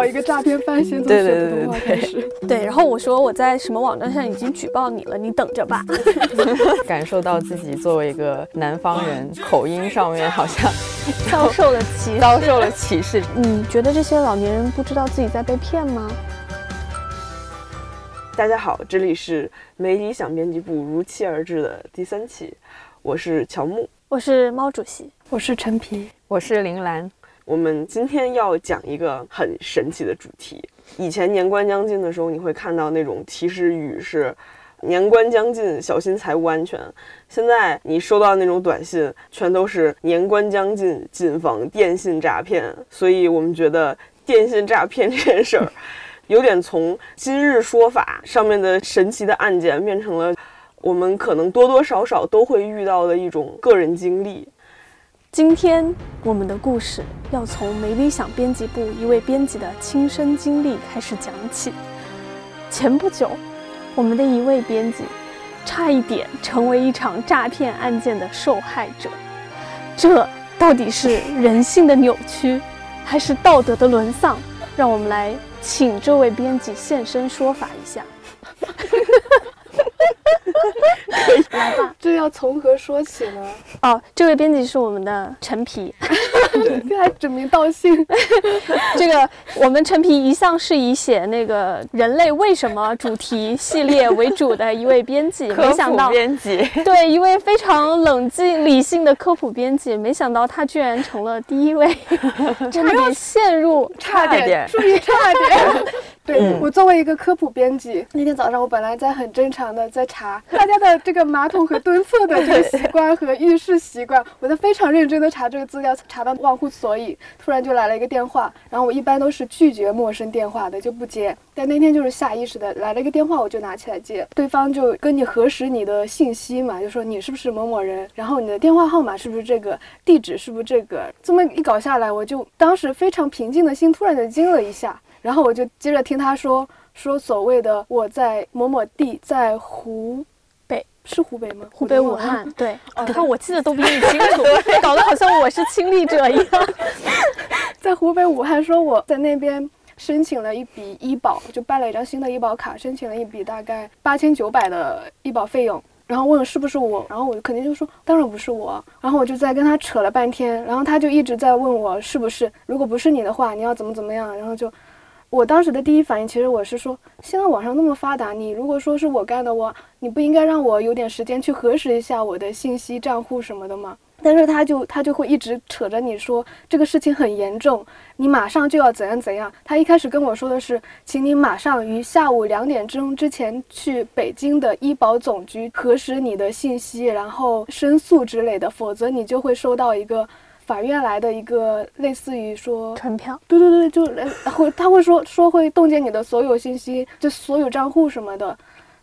好一个诈骗犯，先从学普通话开始。对，然后我说我在什么网站上已经举报你了，你等着吧。感受到自己作为一个南方人，口音上面好像 遭受了歧遭受了歧视。你觉得这些老年人不知道自己在被骗吗？大家好，这里是没理想编辑部如期而至的第三期，我是乔木，我是猫主席，我是陈皮，我是林兰。我们今天要讲一个很神奇的主题。以前年关将近的时候，你会看到那种提示语是“年关将近，小心财务安全”。现在你收到那种短信，全都是“年关将近，谨防电信诈骗”。所以我们觉得电信诈骗这件事儿，有点从今日说法上面的神奇的案件，变成了我们可能多多少少都会遇到的一种个人经历。今天我们的故事要从没理想编辑部一位编辑的亲身经历开始讲起。前不久，我们的一位编辑差一点成为一场诈骗案件的受害者。这到底是人性的扭曲，还是道德的沦丧？让我们来请这位编辑现身说法一下。来吧，这要从何说起呢？哦，这位编辑是我们的陈皮，对，还指名道姓。这个我们陈皮一向是以写那个人类为什么主题系列为主的一位编辑，没想到编辑对一位非常冷静理性的科普编辑，没想到他居然成了第一位，差点陷入，差点，注意差点。对我作为一个科普编辑，那天早上我本来在很正常的在查大家的这个马桶和蹲厕的这个习惯和浴室习惯，我在非常认真的查这个资料，查到忘乎所以，突然就来了一个电话，然后我一般都是拒绝陌生电话的，就不接。但那天就是下意识的来了一个电话，我就拿起来接，对方就跟你核实你的信息嘛，就说你是不是某某人，然后你的电话号码是不是这个，地址是不是这个，这么一搞下来，我就当时非常平静的心突然就惊了一下。然后我就接着听他说说所谓的我在某某地，在湖北是湖北吗？湖北武汉。对，你看我记得都比你清楚，搞得好像我是亲历者一样。在湖北武汉，说我在那边申请了一笔医保，就办了一张新的医保卡，申请了一笔大概八千九百的医保费用。然后问是不是我，然后我就肯定就说当然不是我。然后我就在跟他扯了半天，然后他就一直在问我是不是，如果不是你的话，你要怎么怎么样。然后就。我当时的第一反应，其实我是说，现在网上那么发达，你如果说是我干的，我你不应该让我有点时间去核实一下我的信息账户什么的吗？但是他就他就会一直扯着你说这个事情很严重，你马上就要怎样怎样。他一开始跟我说的是，请你马上于下午两点钟之前去北京的医保总局核实你的信息，然后申诉之类的，否则你就会收到一个。法院来的一个类似于说传票，对对对，就会他会说说会冻结你的所有信息，就所有账户什么的，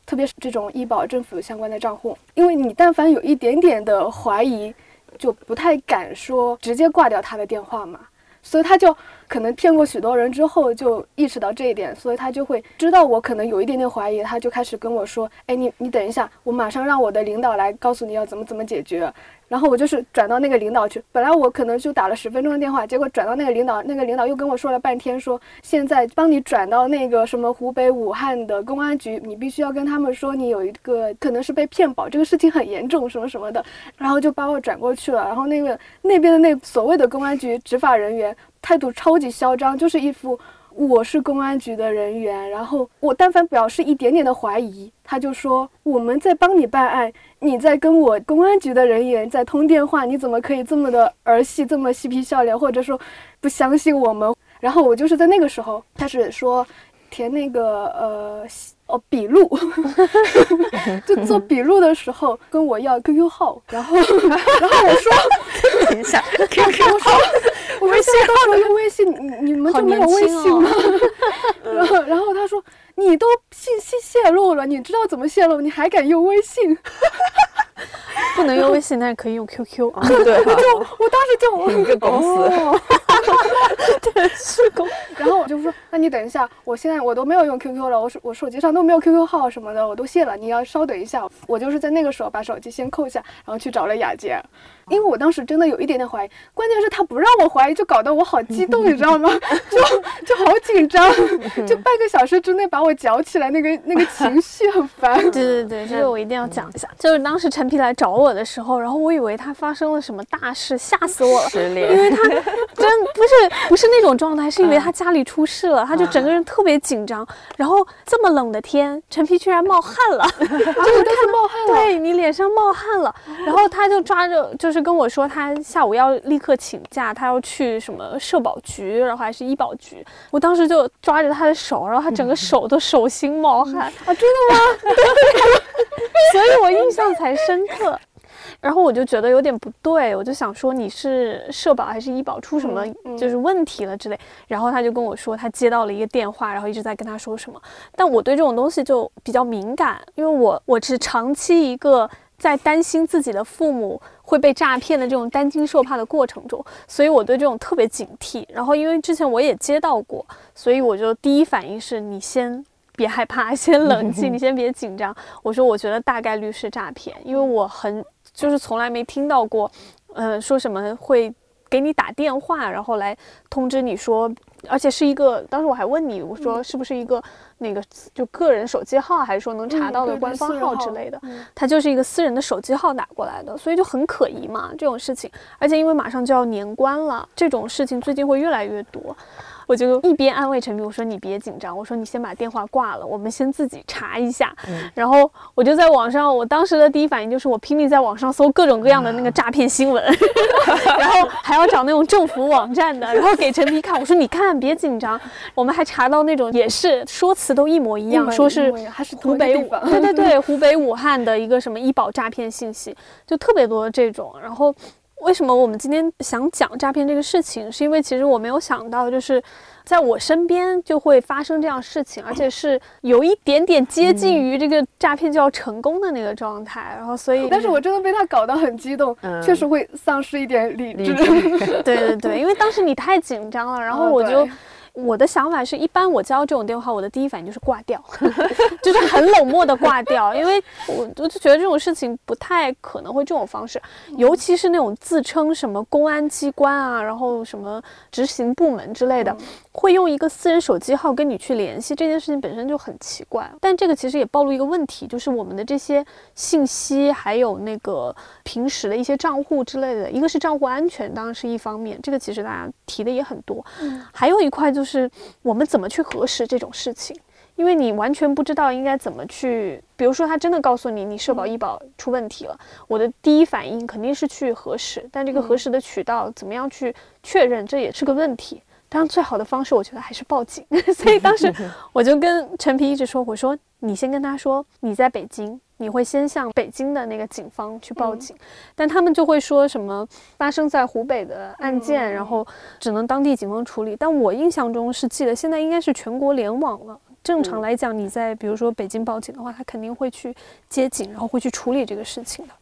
特别是这种医保政府相关的账户，因为你但凡有一点点的怀疑，就不太敢说直接挂掉他的电话嘛，所以他就可能骗过许多人之后就意识到这一点，所以他就会知道我可能有一点点怀疑，他就开始跟我说，哎，你你等一下，我马上让我的领导来告诉你要怎么怎么解决。然后我就是转到那个领导去，本来我可能就打了十分钟的电话，结果转到那个领导，那个领导又跟我说了半天，说现在帮你转到那个什么湖北武汉的公安局，你必须要跟他们说你有一个可能是被骗保，这个事情很严重，什么什么的，然后就把我转过去了。然后那个那边的那所谓的公安局执法人员态度超级嚣张，就是一副我是公安局的人员，然后我但凡表示一点点的怀疑，他就说我们在帮你办案。你在跟我公安局的人员在通电话，你怎么可以这么的儿戏，这么嬉皮笑脸，或者说不相信我们？然后我就是在那个时候开始说填那个呃哦笔录，就做笔录的时候跟我要 QQ 号，然后 然后我说等一下 QQ 号，微信到时候用微信，你你们就没有微信吗？然后然后他说。你都信息泄露了，你知道怎么泄露？你还敢用微信？不能用微信，但是可以用 QQ 啊。对，就 我当时就一个公司。对，是公。然后我就说，那你等一下，我现在我都没有用 QQ 了，我手我手机上都没有 QQ 号什么的，我都卸了，你要稍等一下。我就是在那个时候把手机先扣下，然后去找了雅洁，因为我当时真的有一点点怀疑，关键是他不让我怀疑，就搞得我好激动，你知道吗？就就好紧张，就半个小时之内把我搅起来，那个那个情绪很烦。对 对对，这个我一定要讲一下。就是当时陈皮来找我的时候，然后我以为他发生了什么大事，吓死我了。失恋，因为他真不是不是那种状态，是因为他家里出事了，他就整个人特别紧张。然后这么冷的天，陈皮居然冒汗了，就是他冒汗了，对你脸上冒汗了。然后他就抓着，就是跟我说他下午要立刻请假，他要去什么社保局，然后还是医保局。我当时就抓着他的手，然后他整个 手都手心冒汗啊，真的吗？所以我印象才深刻。然后我就觉得有点不对，我就想说你是社保还是医保出什么就是问题了之类。然后他就跟我说他接到了一个电话，然后一直在跟他说什么。但我对这种东西就比较敏感，因为我我是长期一个在担心自己的父母会被诈骗的这种担惊受怕的过程中，所以我对这种特别警惕。然后因为之前我也接到过，所以我就第一反应是你先。别害怕，先冷静，你先别紧张。我说，我觉得大概率是诈骗，因为我很就是从来没听到过，呃，说什么会给你打电话，然后来通知你说，而且是一个，当时我还问你，我说是不是一个那个就个人手机号，还是说能查到的官方号之类的？他就是一个私人的手机号打过来的，所以就很可疑嘛，这种事情。而且因为马上就要年关了，这种事情最近会越来越多。我就一边安慰陈皮，我说你别紧张，我说你先把电话挂了，我们先自己查一下。然后我就在网上，我当时的第一反应就是我拼命在网上搜各种各样的那个诈骗新闻，然后还要找那种政府网站的，然后给陈皮看，我说你看别紧张，我们还查到那种也是说辞都一模一样，说是还是湖北，对对 对，湖北武汉的一个什么医保诈骗信息，就特别多这种，然后。为什么我们今天想讲诈骗这个事情？是因为其实我没有想到，就是在我身边就会发生这样事情，而且是有一点点接近于这个诈骗就要成功的那个状态。然后，所以，但是我真的被他搞得很激动，确实会丧失一点理智。对对对，因为当时你太紧张了，然后我就。我的想法是一般我接到这种电话，我的第一反应就是挂掉，就是很冷漠的挂掉，因为我我就觉得这种事情不太可能会这种方式，尤其是那种自称什么公安机关啊，然后什么执行部门之类的，会用一个私人手机号跟你去联系，这件事情本身就很奇怪。但这个其实也暴露一个问题，就是我们的这些信息还有那个平时的一些账户之类的，一个是账户安全，当然是一方面，这个其实大家提的也很多，还有一块就是。我们怎么去核实这种事情？因为你完全不知道应该怎么去。比如说，他真的告诉你你社保医保出问题了，我的第一反应肯定是去核实，但这个核实的渠道怎么样去确认，这也是个问题。当然，最好的方式我觉得还是报警。所以当时 我就跟陈皮一直说：“我说你先跟他说你在北京。”你会先向北京的那个警方去报警，但他们就会说什么发生在湖北的案件，然后只能当地警方处理。但我印象中是记得现在应该是全国联网了。正常来讲，你在比如说北京报警的话，他肯定会去接警，然后会去处理这个事情的。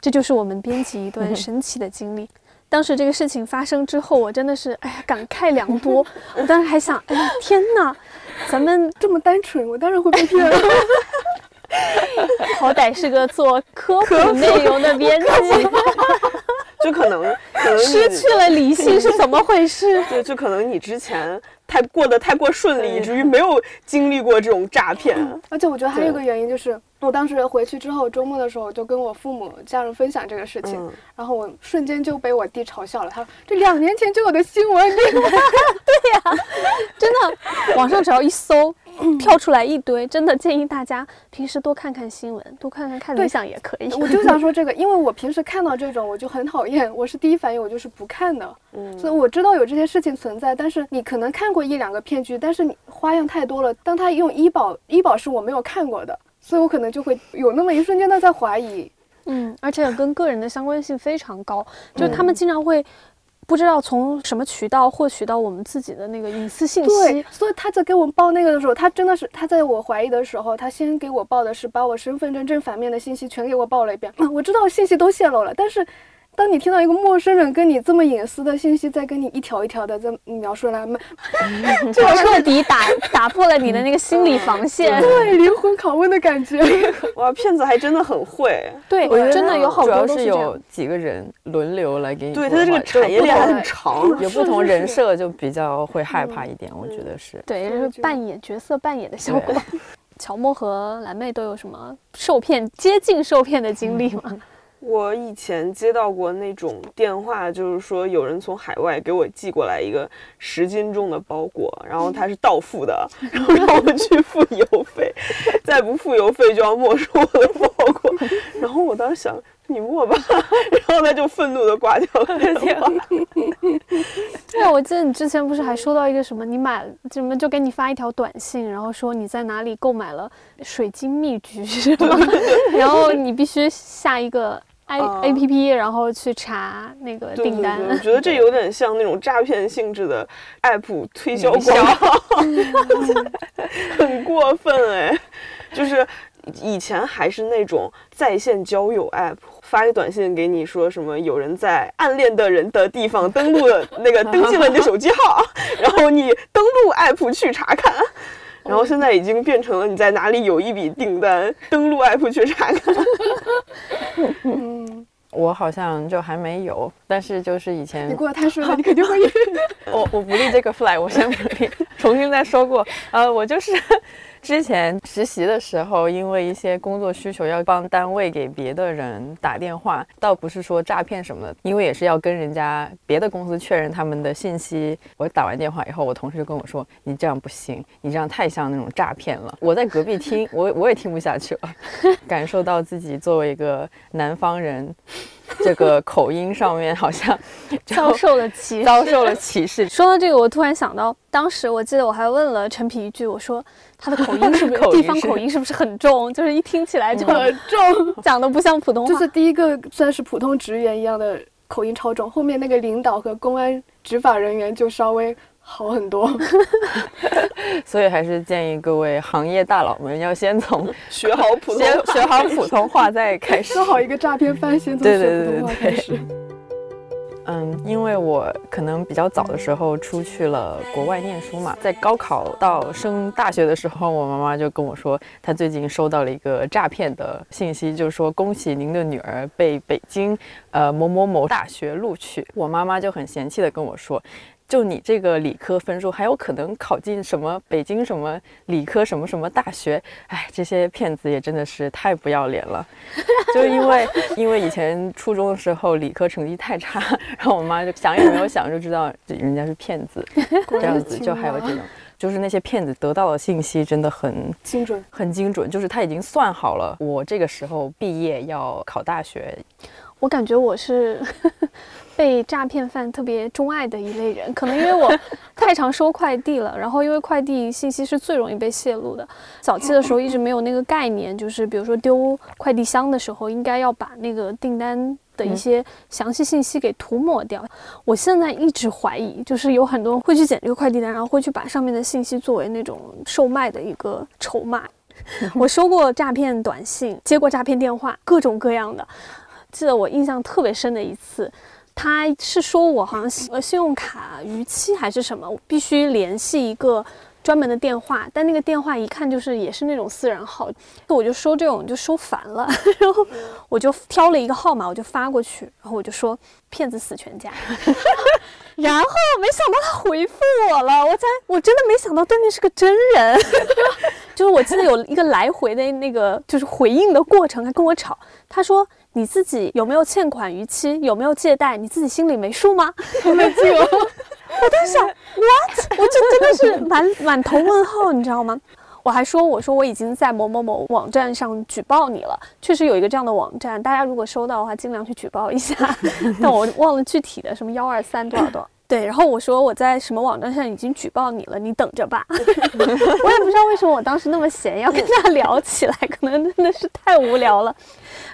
这就是我们编辑一段 神奇的经历。当时这个事情发生之后，我真的是哎呀感慨良多。我当时还想，哎呀天哪，咱们这么单纯，我当然会被骗了。好歹是个做科普内容的编辑，就可能可能失去了理性是怎么回事？对，就可能你之前太过得太过顺利，以至于没有经历过这种诈骗。而且我觉得还有个原因就是，我当时回去之后，周末的时候就跟我父母家人分享这个事情，然后我瞬间就被我弟嘲笑了。他说：“这两年前就有的新闻。” 对呀，真的，网上只要一搜。跳出来一堆，真的建议大家平时多看看新闻，多看看看理想也可以。我就想说这个，因为我平时看到这种我就很讨厌，我是第一反应我就是不看的。嗯，所以我知道有这些事情存在，但是你可能看过一两个骗局，但是你花样太多了。当他用医保，医保是我没有看过的，所以我可能就会有那么一瞬间的在怀疑。嗯，而且跟个人的相关性非常高，就是他们经常会。不知道从什么渠道获取到我们自己的那个隐私信息，对，所以他在给我们报那个的时候，他真的是他在我怀疑的时候，他先给我报的是把我身份证正反面的信息全给我报了一遍。我知道信息都泄露了，但是。当你听到一个陌生人跟你这么隐私的信息，在跟你一条一条的在 描述来，就彻底打 打破了你的那个心理防线。对灵魂拷问的感觉。哇，骗子还真的很会。对，我觉得真的有好主要是有。几个人轮流来给你对，他的这个产业链很长。有不同人设就比较会害怕一点，我觉得是。对，就是扮演角色扮演的效果。乔木和蓝妹都有什么受骗、接近受骗的经历吗？我以前接到过那种电话，就是说有人从海外给我寄过来一个十斤重的包裹，然后他是到付的，然后让我去付邮费，再不付邮费就要没收我的包裹。然后我当时想，你没吧，然后他就愤怒的挂掉了电话。对啊，我记得你之前不是还收到一个什么，你买什么就给你发一条短信，然后说你在哪里购买了水晶蜜橘？然后你必须下一个 i 啊 A P P，然后去查那个订单。我觉得这有点像那种诈骗性质的 app 推销广告，很过分哎。就是以前还是那种在线交友 app，发一个短信给你说什么有人在暗恋的人的地方登录了那个 登记了你的手机号，然后你登录 app 去查看。然后现在已经变成了你在哪里有一笔订单，登录 app 去查看。嗯，我好像就还没有，但是就是以前你过得太顺了，你肯定会晕。我我不立这个 flag，我先不立，重新再说过。呃，我就是之前实习的时候，因为一些工作需求要帮单位给别的人打电话，倒不是说诈骗什么的，因为也是要跟人家别的公司确认他们的信息。我打完电话以后，我同事就跟我说：“你这样不行，你这样太像那种诈骗了。”我在隔壁听，我我也听不下去了，感受到自己作为一个南方人。这个口音上面好像 遭受了歧视。遭受了歧视，说到这个，我突然想到，当时我记得我还问了陈皮一句，我说他的口音是不是 口音地方口音是不是很重？就是一听起来就很重，讲的不像普通话。就是第一个算是普通职员一样的口音超重，后面那个领导和公安执法人员就稍微好很多。所以还是建议各位行业大佬们要先从 学好普通先话。学好普通话再开始说。好一个诈骗犯，先从对对学普通话对对开始。嗯，因为我可能比较早的时候出去了国外念书嘛，在高考到升大学的时候，我妈妈就跟我说，她最近收到了一个诈骗的信息，就是说恭喜您的女儿被北京呃某某某大学录取。我妈妈就很嫌弃的跟我说。就你这个理科分数，还有可能考进什么北京什么理科什么什么大学？哎，这些骗子也真的是太不要脸了。就因为因为以前初中的时候理科成绩太差，然后我妈就想也没有想就知道人家是骗子，这样子就还有这种，就是那些骗子得到的信息真的很精准。很精准，就是他已经算好了我这个时候毕业要考大学，我感觉我是被诈骗犯特别钟爱的一类人，可能因为我 太常收快递了，然后因为快递信息是最容易被泄露的。早期的时候一直没有那个概念，就是比如说丢快递箱的时候，应该要把那个订单。的一些详细信息给涂抹掉。我现在一直怀疑，就是有很多人会去捡这个快递单，然后会去把上面的信息作为那种售卖的一个筹码。我收过诈骗短信，接过诈骗电话，各种各样的。记得我印象特别深的一次，他是说我好像信呃信用卡逾期还是什么，必须联系一个专门的电话，但那个电话一看就是也是那种私人号，我就收这种就收烦了，然后我就挑了一个号码，我就发过去，然后我就说骗子死全家，然后没想到他回复我了，我才我真的没想到对面是个真人，就是我记得有一个来回的那个就是回应的过程，还跟我吵，他说。你自己有没有欠款逾期？有没有借贷？你自己心里没数吗？好冷静哦！我当时想，what？我这真的是满满头问号，你知道吗？我还说，我说我已经在某某某网站上举报你了，确实有一个这样的网站，大家如果收到的话，尽量去举报一下。但我忘了具体的什么幺二三多少多少。对，然后我说我在什么网站上已经举报你了，你等着吧。我也不知道为什么我当时那么闲要跟他聊起来，可能真的是太无聊了。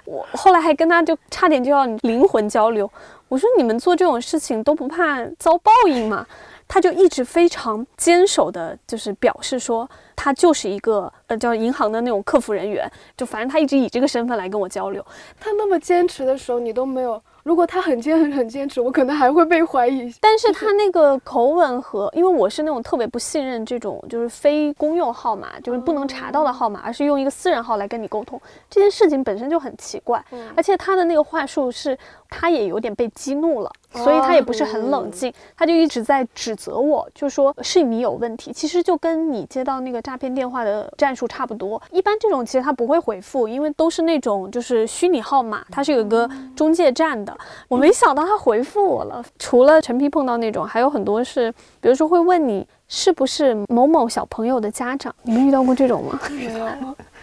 我后来还跟他就差点就要灵魂交流，我说你们做这种事情都不怕遭报应吗？他就一直非常坚守的，就是表示说他就是一个呃叫银行的那种客服人员，就反正他一直以这个身份来跟我交流。他那么坚持的时候，你都没有。如果他很坚很很坚持，我可能还会被怀疑。但是他那个口吻和，因为我是那种特别不信任这种就是非公用号码，就是不能查到的号码，而是用一个私人号来跟你沟通，这件事情本身就很奇怪。而且他的那个话术是，他也有点被激怒了。所以他也不是很冷静，他就一直在指责我，就说是你有问题。其实就跟你接到那个诈骗电话的战术差不多。一般这种其实他不会回复，因为都是那种就是虚拟号码，它是有个中介站的。我没想到他回复我了。除了陈皮碰到那种，还有很多是，比如说会问你是不是某某小朋友的家长。你们遇到过这种吗？没有。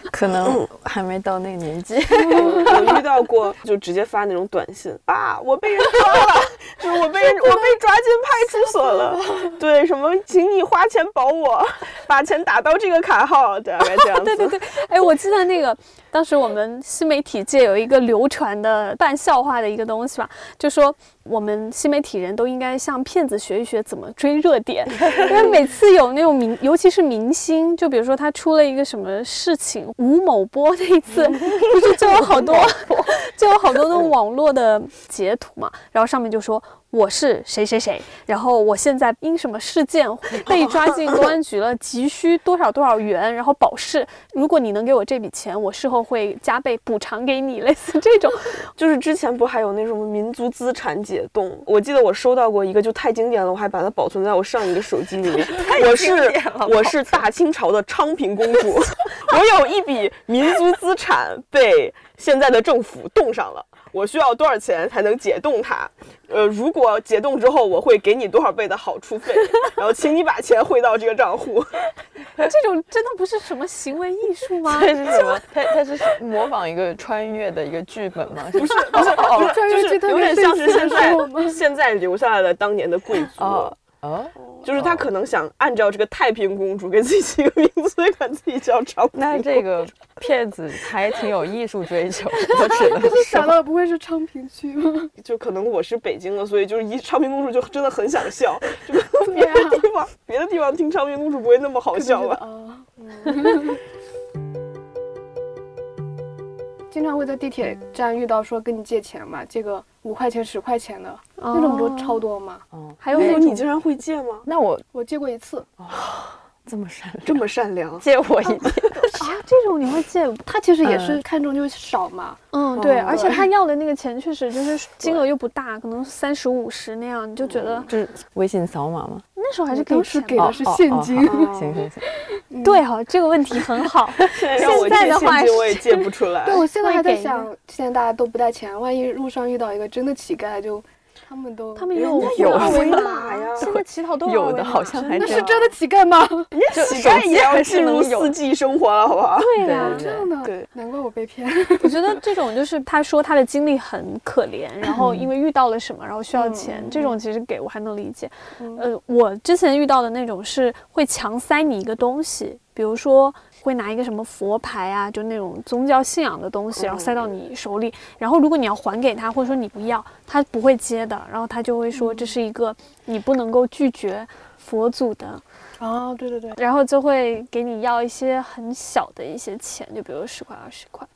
可能还没到那个年纪，我遇到过，就直接发那种短信，啊，我被人抓了，抓进派出所了，对，什么，请你花钱保我，把钱打到这个卡号，大概这样子。对对对，哎，我记得那个。当时我们新媒体界有一个流传的半笑话的一个东西吧，就说我们新媒体人都应该向骗子学一学怎么追热点，因为每次有那种明，尤其是明星，就比如说他出了一个什么事情，吴某波那一次，不是就有好多，就有好多那种网络的截图嘛，然后上面就说。我是谁谁谁，然后我现在因什么事件被抓进公安局了，急需多少多少元，然后保释。如果你能给我这笔钱，我事后会加倍补偿给你。类似这种，就是之前不还有那种民族资产解冻？我记得我收到过一个，就太经典了，我还把它保存在我上一个手机里面。我是我是大清朝的昌平公主，我有一笔民族资产被现在的政府冻上了。我需要多少钱才能解冻它？呃，如果解冻之后，我会给你多少倍的好处费？然后，请你把钱汇到这个账户。这种真的不是什么行为艺术吗？这是什么？它它是模仿一个穿越的一个剧本吗？不是，不是，就是有点像是现在现在留下来的当年的贵族。哦，就是他可能想按照这个太平公主给自己起个名字，所以管自己叫昌平。那这个骗子还挺有艺术追求，我只能说。想到不会是昌平区吗？就可能我是北京的，所以就是一昌平公主就真的很想笑。就别的地方，别的地方听昌平公主不会那么好笑吧？啊。经常会在地铁站遇到说跟你借钱嘛，这个五块钱、十块钱的那种多超多吗？哦，还有那种你竟然会借吗？那我我借过一次。哦，这么善这么善良，借我一点 啊？这种你会借？他其实也是看中就少嘛。嗯，对，而且他要的那个钱确实就是金额又不大，可能三十五十那样，你就觉得这是微信扫码吗？那时候还是当时给的是现金。行行行，对哈，这个问题很好。现在的话我也借不出来。对，我现在还在想，现在大家都不带钱，万一路上遇到一个真的乞丐就。他们都他们有有二维码呀，现在 乞讨都有的，好像还那是真的乞丐吗？乞丐也要进入四季生活了，好不好？对呀，这样的，对，难怪我被骗。我觉得这种就是他说他的经历很可怜，然后因为遇到了什么，然后需要钱，这种其实给我还能理解。呃，我之前遇到的那种是会强塞你一个东西，比如说。会拿一个什么佛牌啊，就那种宗教信仰的东西，然后塞到你手里。然后如果你要还给他，或者说你不要，他不会接的。然后他就会说这是一个你不能够拒绝佛祖的。啊，对对对。然后就会给你要一些很小的一些钱，就比如十块、二十块。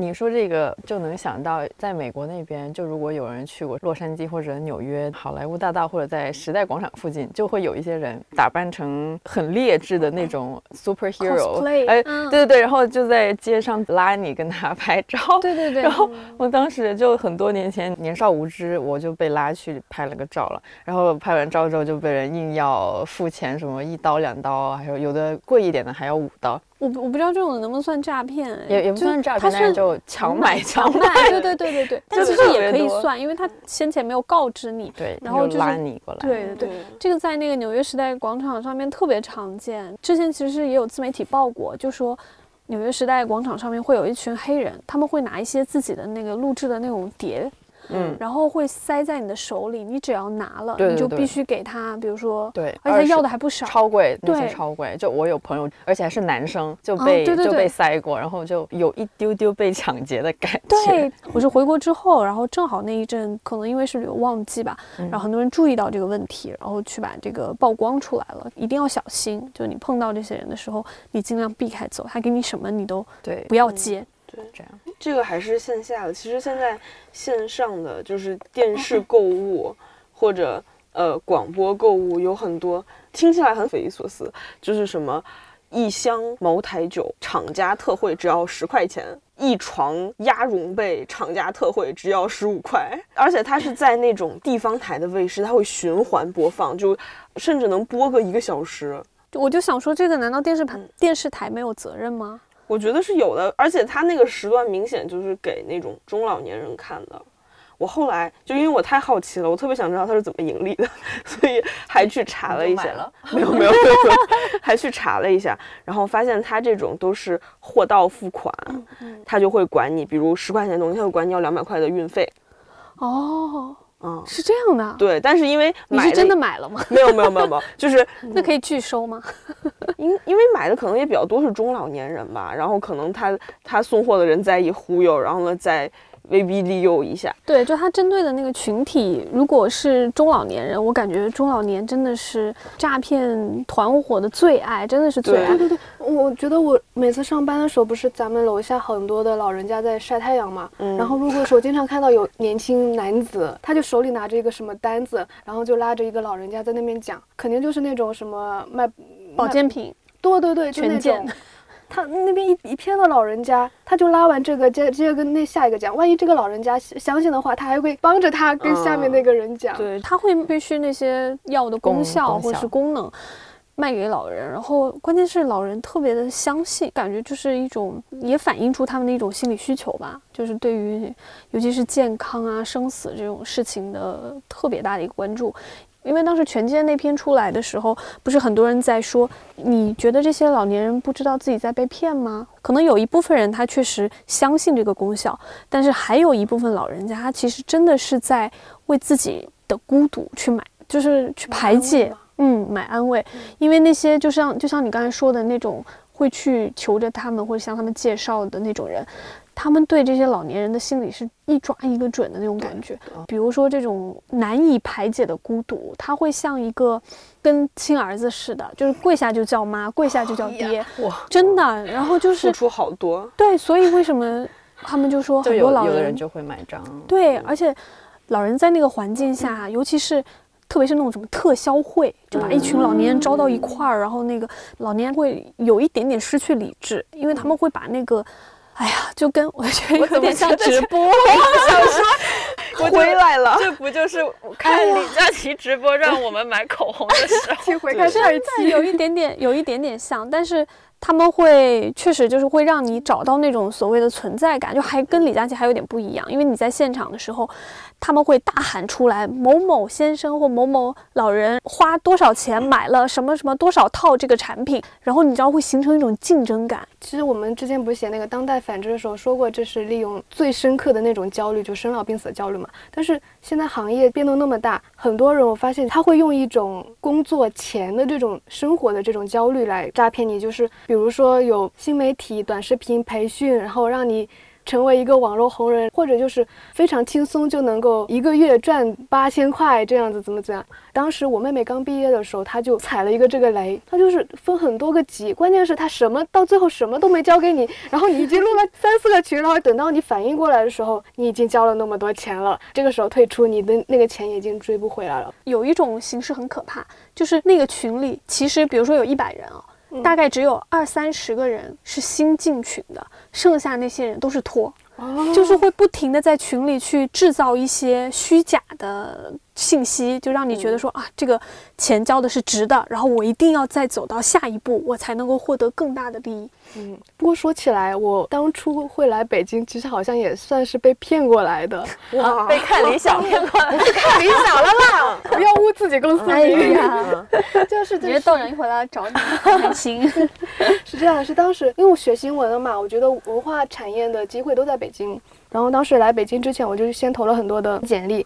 你说这个就能想到，在美国那边，就如果有人去过洛杉矶或者纽约好莱坞大道，或者在时代广场附近，就会有一些人打扮成很劣质的那种 superhero，哎，对对对，然后就在街上拉你跟他拍照，对对对。然后我当时就很多年前年少无知，我就被拉去拍了个照了，然后拍完照之后就被人硬要付钱，什么一刀两刀，还有有的贵一点的还要五刀。我我不知道这种能不能算诈骗，也也不算诈骗，但是就强买 强卖，对对对对对。但其实也可以算，因为他先前没有告知你，对，然后拉你过来。对对对，这个在那个纽约时代广场上面特别常见。之前其实也有自媒体报过，就说纽约时代广场上面会有一群黑人，他们会拿一些自己的那个录制的那种碟。嗯，然后会塞在你的手里，你只要拿了，对对对你就必须给他，比如说，对，而且他要的还不少。超贵，那些对超贵。就我有朋友，而且还是男生，就哦被、就被塞过，然后就有一丢丢被抢劫的感觉。对，我是回国之后，然后正好那一阵，可能因为是旅游旺季吧，嗯然后很多人注意到这个问题，然后去把这个曝光出来了，一定要小心。就你碰到这些人的时候，你尽量避开走，他给你什么你都对不要接。对，这样。这个还是线下的。其实现在线上的就是电视购物或者呃广播购物有很多，听起来很匪夷所思，就是什么。一箱茅台酒，厂家特惠只要十块钱；一床鸭绒被，厂家特惠只要十五块。而且它是在那种地方台的卫视，它会循环播放，就甚至能播个一个小时。我就想说，这个难道电视台嗯电视台没有责任吗？我觉得是有的，而且他那个时段明显就是给那种中老年人看的。我后来就因为我太好奇了，我特别想知道他是怎么盈利的，所以还去查了一下。没有没有没有，还去查了一下，然后发现他这种都是货到付款，他就会管你，比如十块钱的东西，他会管你要两百块的运费。哦，嗯，是这样的。对，但是因为买你是真的买了吗？没有没有没有没有，就是 那可以拒收吗？因因为买的可能也比较多是中老年人吧，然后可能他他送货的人在意忽悠，然后呢再威逼利诱一下。对，就他针对的那个群体，如果是中老年人，我感觉中老年真的是诈骗团伙的最爱，真的是最爱。对对对，我觉得我每次上班的时候，不是咱们楼下很多的老人家在晒太阳嘛，嗯然后路过的时候经常看到有年轻男子，他就手里拿着一个什么单子，然后就拉着一个老人家在那边讲，肯定就是那种什么卖保健品，对对对，就那全健种。他那边一一片的老人家，他就拉完这个，接接着跟那下一个讲。万一这个老人家相信的话，他还会帮着他跟下面那个人讲。对，他会必须那些药的功功效或是功能卖给老人，然后关键是老人特别的相信，感觉就是一种也反映出他们的一种心理需求吧，就是对于尤其是健康啊、生死这种事情的特别大的一个关注。因为当时权健那篇出来的时候，不是很多人在说，你觉得这些老年人不知道自己在被骗吗？可能有一部分人他确实相信这个功效，但是还有一部分老人家他其实真的是在为自己的孤独去买，就是去排解，嗯，买安慰。因为那些就像就像你刚才说的那种会去求着他们或者向他们介绍的那种人，他们对这些老年人的心理是一抓一个准的那种感觉。比如说这种难以排解的孤独，他会像一个跟亲儿子似的，就是跪下就叫妈，跪下就叫爹，哇，真的。然后就是付出好多。对，所以为什么他们就说有很多老有的人就会买账。对，而且老人在那个环境下，尤其是特别是那种什么特销会，就把一群老年人招到一块儿，然后那个老年人会有一点点失去理智，因为他们会把那个。哎呀，就跟 我觉得有点像直播，回来了，这不就是看李佳琦直播让我们买口红的时候？请回看上一，期。有一点点，有一点点像，但是他们会确实就是会让你找到那种所谓的存在感，就还跟李佳琦还有点不一样，因为你在现场的时候，他们会大喊出来某某先生或某某老人花多少钱买了什么什么多少套这个产品，然后你知道会形成一种竞争感。其实我们之前不是写那个当代反制的时候说过，这是利用最深刻的那种焦虑，就生老病死的焦虑嘛。但是现在行业变动那么大，很多人我发现他会用一种工作前的这种生活的这种焦虑来诈骗你，就是比如说有新媒体短视频培训，然后让你。成为一个网络红人，或者就是非常轻松就能够一个月赚八千块这样子，怎么怎样？当时我妹妹刚毕业的时候，她就踩了一个这个雷，她就是分很多个级，关键是她什么到最后什么都没交给你，然后你已经录了三四个群，然后等到你反应过来的时候，你已经交了那么多钱了，这个时候退出，你的那个钱已经追不回来了。有一种形式很可怕，就是那个群里其实比如说有一百人啊、大概只有二三十个人是新进群的，剩下那些人都是托。就是会不停的在群里去制造一些虚假的信息，就让你觉得说、啊，这个钱交的是值的，然后我一定要再走到下一步，我才能够获得更大的利益。嗯，不过说起来，我当初会来北京，其实好像也算是被骗过来的。哇，被看理想骗过来，看理想了啦，不要污自己公司哎名。呀，就是你觉得豆人一回来找你，开心。是这样，是当时因为我学新闻的嘛，我觉得文化产业的机会都在北京。然后当时来北京之前，我就先投了很多的简历，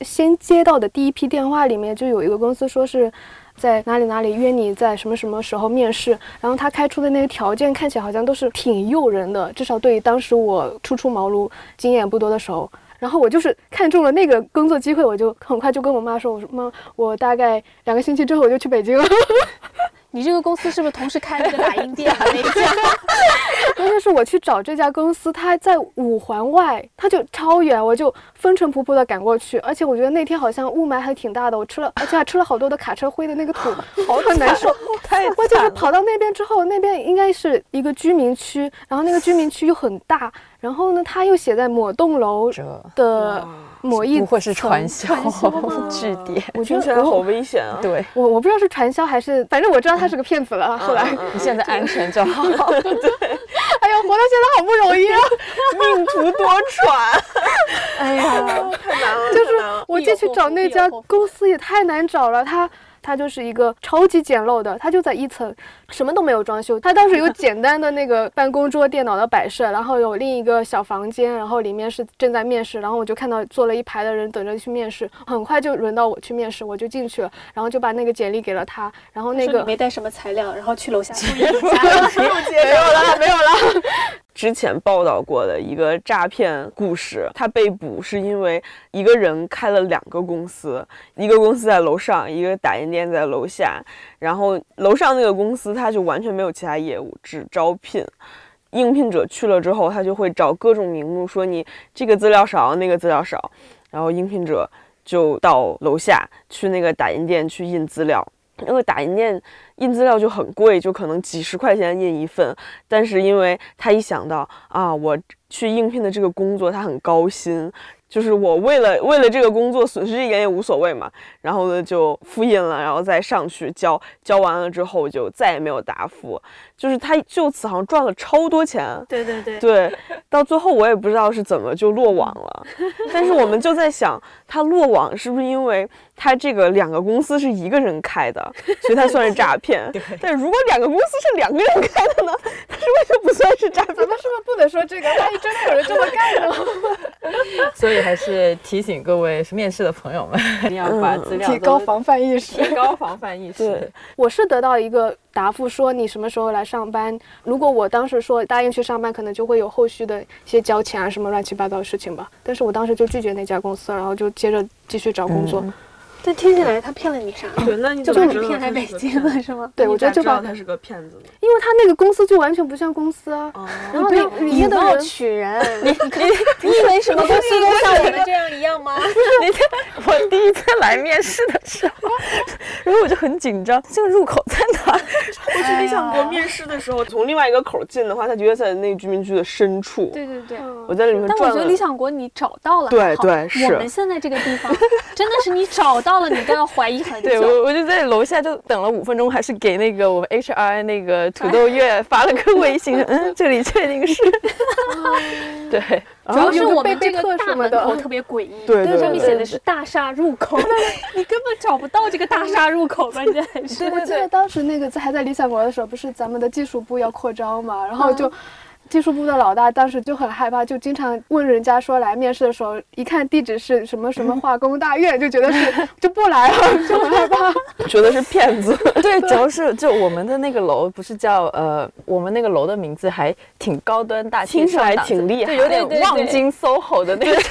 先接到的第一批电话里面就有一个公司说是。在哪里哪里约你在什么什么时候面试？然后他开出的那个条件看起来好像都是挺诱人的，至少对于当时我初出茅庐、经验不多的时候。然后我就是看中了那个工作机会，我就很快就跟我妈说：“我说妈，我大概两个星期之后我就去北京了。”你这个公司是不是同时开了个打印店？那家？关键是我去找这家公司，它在五环外，它就超远，我就风尘仆仆的赶过去。而且我觉得那天好像雾霾还挺大的，我吃了，而且还吃了好多的卡车灰的那个土，好很难受。太关键是跑到那边之后，那边应该是一个居民区，然后那个居民区又很大，然后呢，他又写在某栋楼的。某一不会是传销据点，我听起来好危险啊！对我我不知道是传销还是，反正我知道他是个骗子了。后来你现在安全就好。对，哎呀，活到现在好不容易啊，命途多舛。哎呀，太难了，就是我进去找那家公司也太难找了，他。它就是一个超级简陋的，它就在一层，什么都没有装修。它当时有简单的那个办公桌、电脑的摆设，然后有另一个小房间，然后里面是正在面试，然后我就看到坐了一排的人等着去面试，很快就轮到我去面试，我就进去了，然后就把那个简历给了他，然后那个没带什么材料，然后去楼下没有了，没有了。之前报道过的一个诈骗故事，他被捕是因为一个人开了两个公司，一个公司在楼上，一个打印店在楼下。然后楼上那个公司他就完全没有其他业务，只招聘。应聘者去了之后，他就会找各种名目说你这个资料少，那个资料少。然后应聘者就到楼下去那个打印店去印资料。那个打印店印资料就很贵，就可能几十块钱印一份。但是因为他一想到啊，我去应聘的这个工作，他很高薪。就是我为了为了这个工作损失一点也无所谓嘛，然后呢就复印了，然后再上去交，交完了之后就再也没有答复，就是他就此好像赚了超多钱，对对对对，到最后我也不知道是怎么就落网了，但是我们就在想，他落网是不是因为他这个两个公司是一个人开的，所以他算是诈骗？但如果两个公司是两个人开的呢，他是不是就不算是诈骗？咱们是不是不能说这个？万一真的有人这么干呢？所以。还是提醒各位面试的朋友们，一定 要把资料提高防范意识，提高防范意识。对，我是得到一个答复，说你什么时候来上班。如果我当时说答应去上班，可能就会有后续的一些交钱啊什么乱七八糟的事情吧。但是我当时就拒绝那家公司，然后就接着继续找工作。但听起来他骗了你啥？对，那你就把你骗来北京了是吗？对，我觉得就把他是个骗子。因为他那个公司就完全不像公司啊。然后里面的人取人，你你你以为什么公司都像我们这样一样吗？那天我第一次来面试的时候，然后我就很紧张，这个入口在哪？我去理想国面试的时候，从另外一个口进的话，他觉得在那个居民区的深处。对对对，我在里面。但我觉得理想国你找到了，对对是。我们现在这个地方真的是你找到。到了，你都要怀疑很久。对我，我就在楼下就等了五分钟，还是给那个我们 HR 那个土豆月发了个微信，嗯，这里确定是。对，主要是我们这个大门口特别诡异，对，上面写的是大厦入口，你根本找不到这个大厦入口，关键是。我记得当时那个在还在理想国的时候，不是咱们的技术部要扩招嘛，然后就。技术部的老大当时就很害怕，就经常问人家说来面试的时候，一看地址是什么什么化工大院，就觉得是 就不来了，就很害怕，觉得是骗子。对，主要是就我们的那个楼不是叫呃，我们那个楼的名字还挺高端大气，听起来挺厉害，就有点望京 SOHO 的那种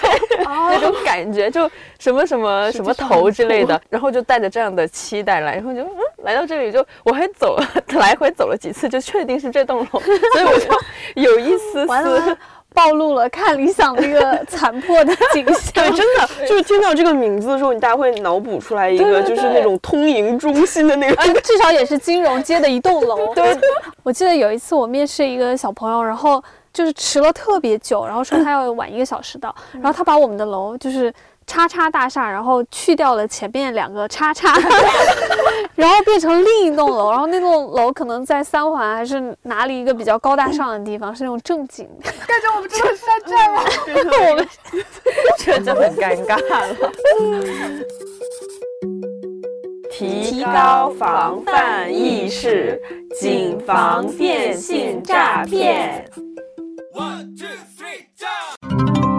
那种感觉，就什么什么什么头之类的，然后就带着这样的期待来，然后就嗯来到这里就我还走了来回走了几次，就确定是这栋楼，所以我就。有一丝丝暴露了看理想的一个残破的景象。对，真的就是听到这个名字的时候，你大家会脑补出来一个就是那种通营中心的那个，至少也是金融街的一栋楼。对，我记得有一次我面试一个小朋友，然后就是迟了特别久，然后说他要晚一个小时到，然后他把我们的楼就是。叉叉大厦，然后去掉了前面两个叉叉，然后变成另一栋楼，然后那栋楼可能在三环还是哪里一个比较高大上的地方，是那种正经。感觉我们真的山寨了，我们这就很尴尬了。提高防范意识，谨防电信诈骗。One two three，go。